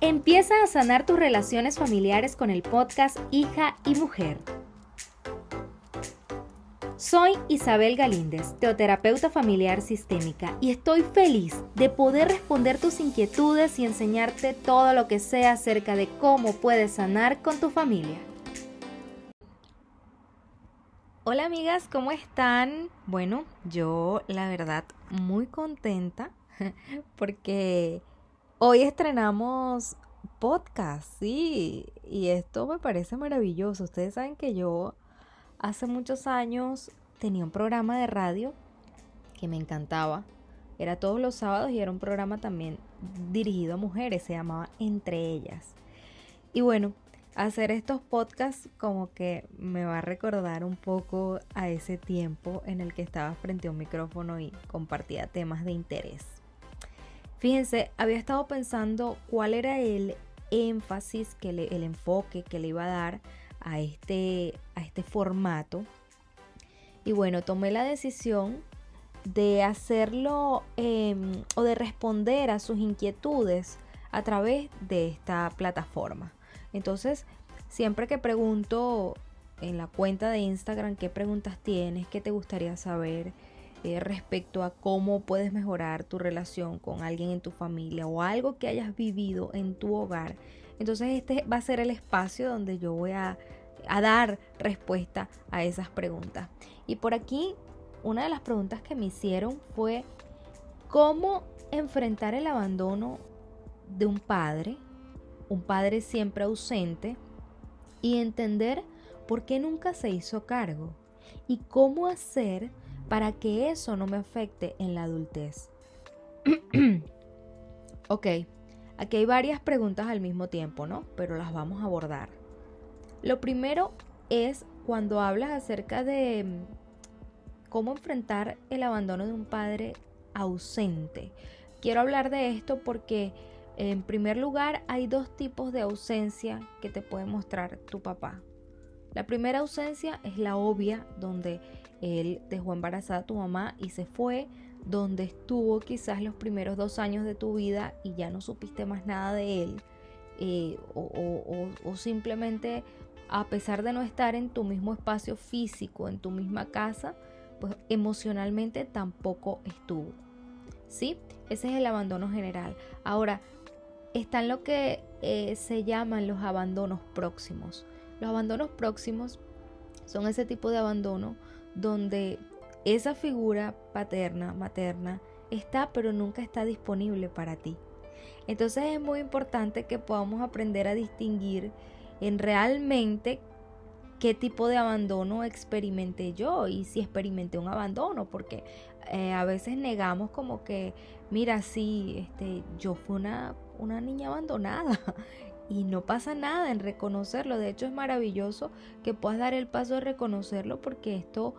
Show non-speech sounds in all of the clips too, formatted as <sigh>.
Empieza a sanar tus relaciones familiares con el podcast Hija y Mujer. Soy Isabel Galíndez, teoterapeuta familiar sistémica, y estoy feliz de poder responder tus inquietudes y enseñarte todo lo que sea acerca de cómo puedes sanar con tu familia. Hola amigas, ¿cómo están? Bueno, yo la verdad muy contenta <laughs> porque hoy estrenamos podcast, sí, y esto me parece maravilloso. Ustedes saben que yo hace muchos años tenía un programa de radio que me encantaba. Era todos los sábados y era un programa también dirigido a mujeres, se llamaba Entre ellas. Y bueno, hacer estos podcasts como que me va a recordar un poco a ese tiempo en el que estaba frente a un micrófono y compartía temas de interés. Fíjense, había estado pensando cuál era el énfasis, que el enfoque que le iba a dar a este, a este formato. Y bueno, tomé la decisión de hacerlo em, o de responder a sus inquietudes a través de esta plataforma. Entonces, siempre que pregunto en la cuenta de Instagram qué preguntas tienes, qué te gustaría saber eh, respecto a cómo puedes mejorar tu relación con alguien en tu familia o algo que hayas vivido en tu hogar, entonces este va a ser el espacio donde yo voy a, a dar respuesta a esas preguntas. Y por aquí, una de las preguntas que me hicieron fue, ¿cómo enfrentar el abandono de un padre un padre siempre ausente y entender por qué nunca se hizo cargo y cómo hacer para que eso no me afecte en la adultez. <clears throat> ok, aquí hay varias preguntas al mismo tiempo, ¿no? Pero las vamos a abordar. Lo primero es cuando hablas acerca de mm, cómo enfrentar el abandono de un padre ausente. Quiero hablar de esto porque en primer lugar, hay dos tipos de ausencia que te puede mostrar tu papá. La primera ausencia es la obvia, donde él dejó embarazada a tu mamá y se fue, donde estuvo quizás los primeros dos años de tu vida y ya no supiste más nada de él, eh, o, simplemente a pesar de no estar en tu mismo espacio físico, en tu misma casa, pues emocionalmente tampoco estuvo. ¿Sí? Ese es el abandono general. Ahora, están lo que eh, se llaman los abandonos próximos. Los abandonos próximos son ese tipo de abandono donde esa figura paterna, materna, está pero nunca está disponible para ti. Entonces es muy importante que podamos aprender a distinguir en realmente qué tipo de abandono experimenté yo y si experimenté un abandono, porque eh, a veces negamos como que, mira, sí, este, yo fui una una niña abandonada. Y no pasa nada en reconocerlo. De hecho, es maravilloso que puedas dar el paso de reconocerlo porque esto,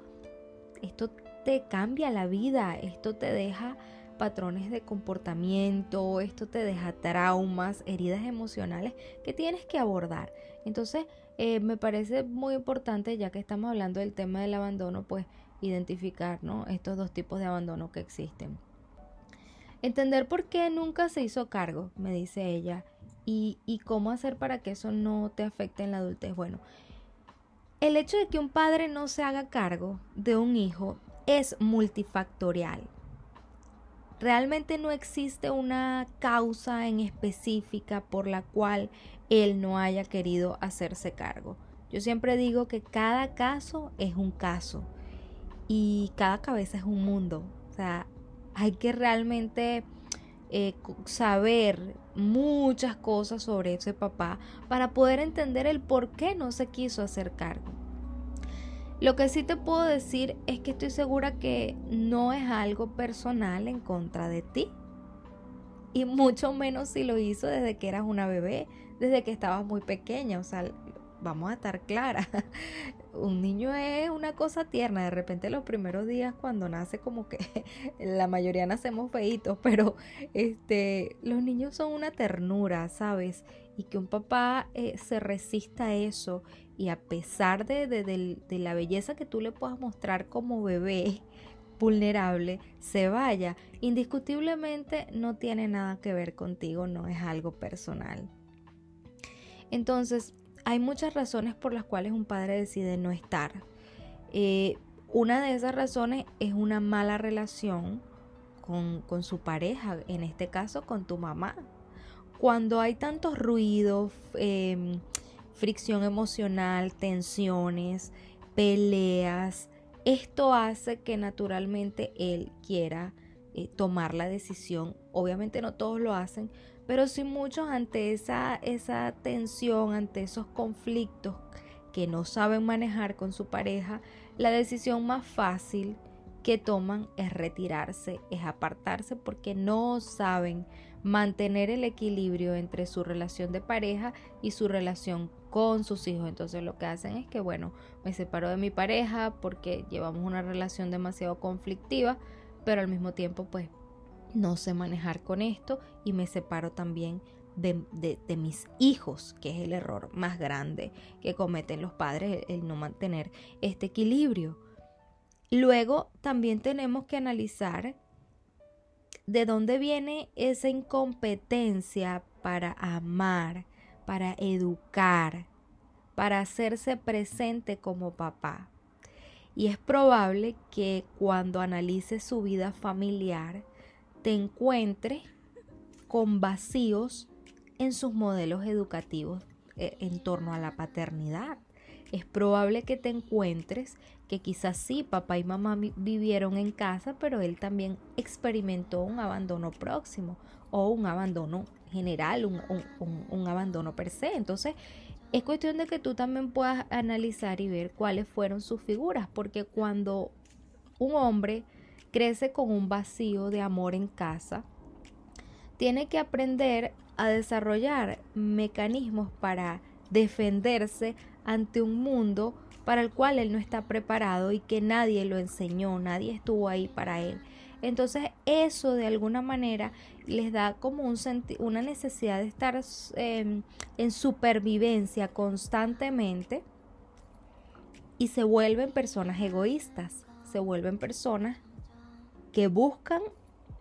esto te cambia la vida. Esto te deja patrones de comportamiento, esto te deja traumas, heridas emocionales que tienes que abordar. Entonces, eh, me parece muy importante, ya que estamos hablando del tema del abandono, pues identificar ¿no? estos dos tipos de abandono que existen. Entender por qué nunca se hizo cargo, me dice ella, y, cómo hacer para que eso no te afecte en la adultez. Bueno, el hecho de que un padre no se haga cargo de un hijo es multifactorial. Realmente no existe una causa en específica por la cual él no haya querido hacerse cargo. Yo siempre digo que cada caso es un caso y cada cabeza es un mundo. O sea, hay que realmente eh, saber muchas cosas sobre ese papá para poder entender el por qué no se quiso hacer cargo. Lo que sí te puedo decir es que estoy segura que no es algo personal en contra de ti. Y mucho menos si lo hizo desde que eras una bebé, desde que estabas muy pequeña. O sea, vamos a estar claras. Un niño es una cosa tierna. De repente los primeros días cuando nace como que <laughs> la mayoría nacemos feitos, pero este, los niños son una ternura, ¿sabes? Y que un papá eh, se resista a eso y a pesar de, de, la belleza que tú le puedas mostrar como bebé, <laughs> vulnerable se vaya. Indiscutiblemente no tiene nada que ver contigo, no es algo personal. Entonces, hay muchas razones por las cuales un padre decide no estar. Eh, una de esas razones es una mala relación con, su pareja, en este caso con tu mamá. Cuando hay tantos ruidos, em, fricción emocional, tensiones, peleas, esto hace que naturalmente él quiera eh, tomar la decisión. Obviamente no todos lo hacen, pero sí muchos ante esa, esa tensión, ante esos conflictos que no saben manejar con su pareja, la decisión más fácil que toman es retirarse, es apartarse porque no saben mantener el equilibrio entre su relación de pareja y su relación con sus hijos. Entonces lo que hacen es que, bueno, me separo de mi pareja porque llevamos una relación demasiado conflictiva, pero al mismo tiempo pues no sé manejar con esto y me separo también de, mis hijos, que es el error más grande que cometen los padres, el no mantener este equilibrio. Luego también tenemos que analizar de dónde viene esa incompetencia para amar, para educar, para hacerse presente como papá. Y es probable que cuando analices su vida familiar, te encuentres con vacíos en sus modelos educativos eh, en torno a la paternidad. Es probable que te encuentres que quizás sí, papá y mamá vivieron en casa, pero él también experimentó un abandono próximo o un abandono general, un, un abandono per se. Entonces, es cuestión de que tú también puedas analizar y ver cuáles fueron sus figuras, porque cuando un hombre crece con un vacío de amor en casa, tiene que aprender a desarrollar mecanismos para defenderse ante un mundo para el cual él no está preparado y que nadie lo enseñó, nadie estuvo ahí para él. Entonces eso de alguna manera les da como un una necesidad de estar em, en supervivencia constantemente y se vuelven personas egoístas, se vuelven personas que buscan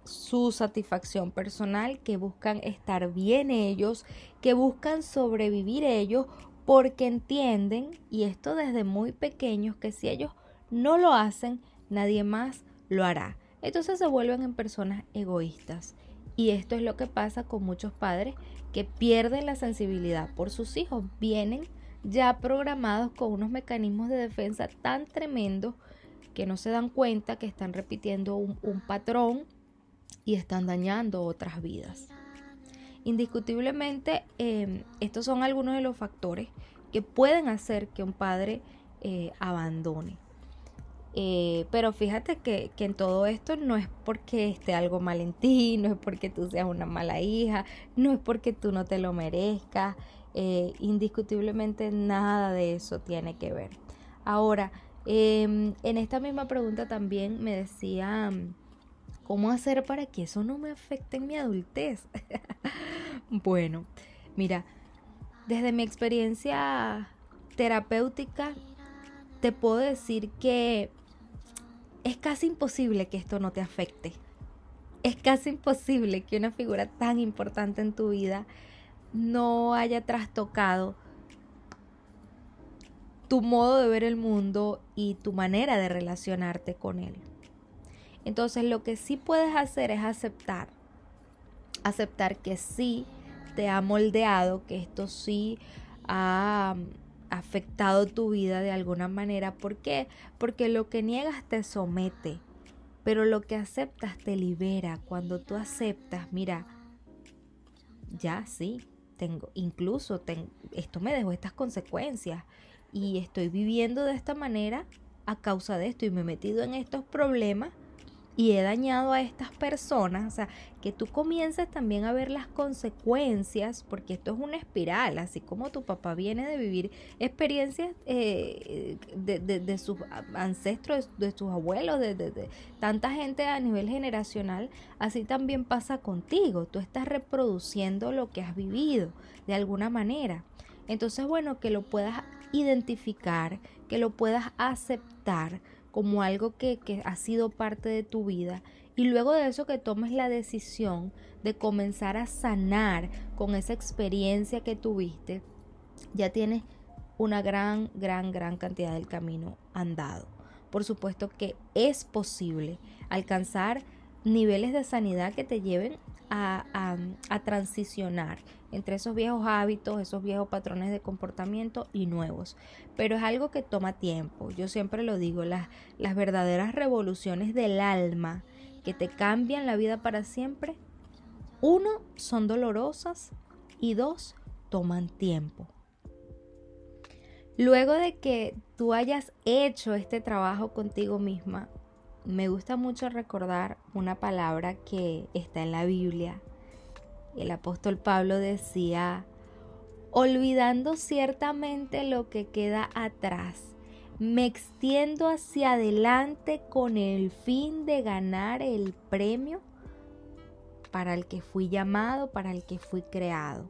su satisfacción personal, que buscan estar bien ellos, que buscan sobrevivir ellos, porque entienden, y esto desde muy pequeños, que si ellos no lo hacen, nadie más lo hará. Entonces se vuelven en personas egoístas. Y esto es lo que pasa con muchos padres que pierden la sensibilidad por sus hijos. Vienen ya programados con unos mecanismos de defensa tan tremendos que no se dan cuenta que están repitiendo un, patrón y están dañando otras vidas. Indiscutiblemente, em, estos son algunos de los factores que pueden hacer que un padre eh, abandone. Eh, pero fíjate que, en todo esto no es porque esté algo mal en ti, <laughs> no es porque tú seas una mala hija, no es porque tú no te lo merezcas. Eh, indiscutiblemente nada de eso tiene que ver. Ahora, Em, en esta misma pregunta también me decía, ¿cómo hacer para que eso no me afecte en mi adultez? <laughs> bueno, mira, desde mi experiencia terapéutica, te puedo decir que es casi imposible que esto no te afecte. Es casi imposible que una figura tan importante en tu vida no haya trastocado tu modo de ver el mundo y tu manera de relacionarte con él. Entonces lo que sí puedes hacer es aceptar, aceptar que sí te ha moldeado, que esto sí ha afectado tu vida de alguna manera. ¿Por qué? Porque lo que niegas te somete, pero lo que aceptas te libera. Cuando tú aceptas, mira, ya sí, tengo, incluso esto me dejó estas consecuencias y estoy viviendo de esta manera a causa de esto y me he metido en estos problemas y he dañado a estas personas, o sea, que tú comiences también a ver las consecuencias, porque esto es una espiral, así como tu papá viene de vivir experiencias eh, de, sus ancestros, de, sus abuelos, de, tanta gente a nivel generacional, así también pasa contigo, tú estás reproduciendo lo que has vivido de alguna manera. Entonces, bueno, que lo puedas identificar, que lo puedas aceptar, como algo que, que ha sido parte de tu vida y luego de eso que tomes la decisión de comenzar a sanar con esa experiencia que tuviste, ya tienes una gran, gran, gran cantidad del camino andado. Por supuesto que es posible alcanzar niveles de sanidad que te lleven a, a, transicionar entre esos viejos hábitos, esos viejos patrones de comportamiento y nuevos. Pero es algo que toma tiempo. Yo siempre lo digo, las, las verdaderas revoluciones del alma que te cambian la vida para siempre, uno, son dolorosas y dos, toman tiempo. Luego de que tú hayas hecho este trabajo contigo misma, me gusta mucho recordar una palabra que está en la Biblia. El apóstol Pablo decía, olvidando ciertamente lo que queda atrás me extiendo hacia adelante con el fin de ganar el premio para el que fui llamado, para el que fui creado.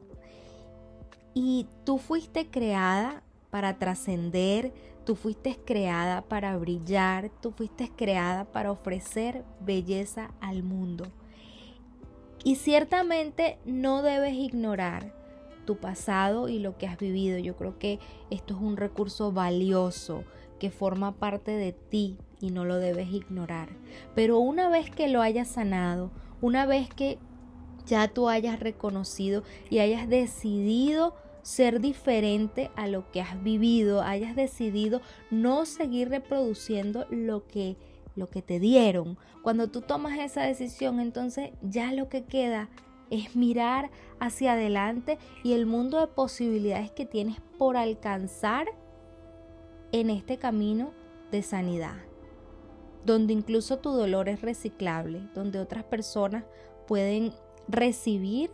Y tú fuiste creada para trascender, tú fuiste creada para brillar, tú fuiste creada para ofrecer belleza al mundo. Y ciertamente no debes ignorar tu pasado y lo que has vivido. Yo creo que esto es un recurso valioso que forma parte de ti y no lo debes ignorar. Pero una vez que lo hayas sanado, una vez que ya tú hayas reconocido y hayas decidido ser diferente a lo que has vivido, hayas decidido no seguir reproduciendo lo que lo que te dieron. Cuando tú tomas esa decisión, entonces ya lo que queda es mirar hacia adelante y el mundo de posibilidades que tienes por alcanzar en este camino de sanidad, donde incluso tu dolor es reciclable, donde otras personas pueden recibir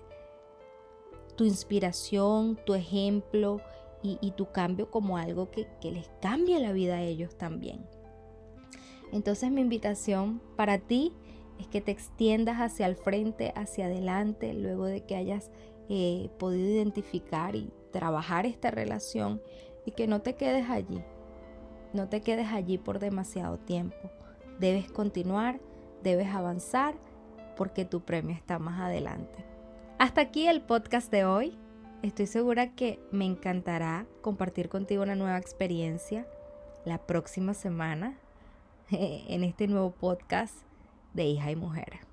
tu inspiración, tu ejemplo y, tu cambio como algo que, que les cambie la vida a ellos también. Entonces mi invitación para ti es que te extiendas hacia el frente, hacia adelante, luego de que hayas eh, podido identificar y trabajar esta relación y que no te quedes allí, no te quedes allí por demasiado tiempo. Debes continuar, debes avanzar porque tu premio está más adelante. Hasta aquí el podcast de hoy. Estoy segura que me encantará compartir contigo una nueva experiencia la próxima semana <laughs> en este nuevo podcast de hija y mujer.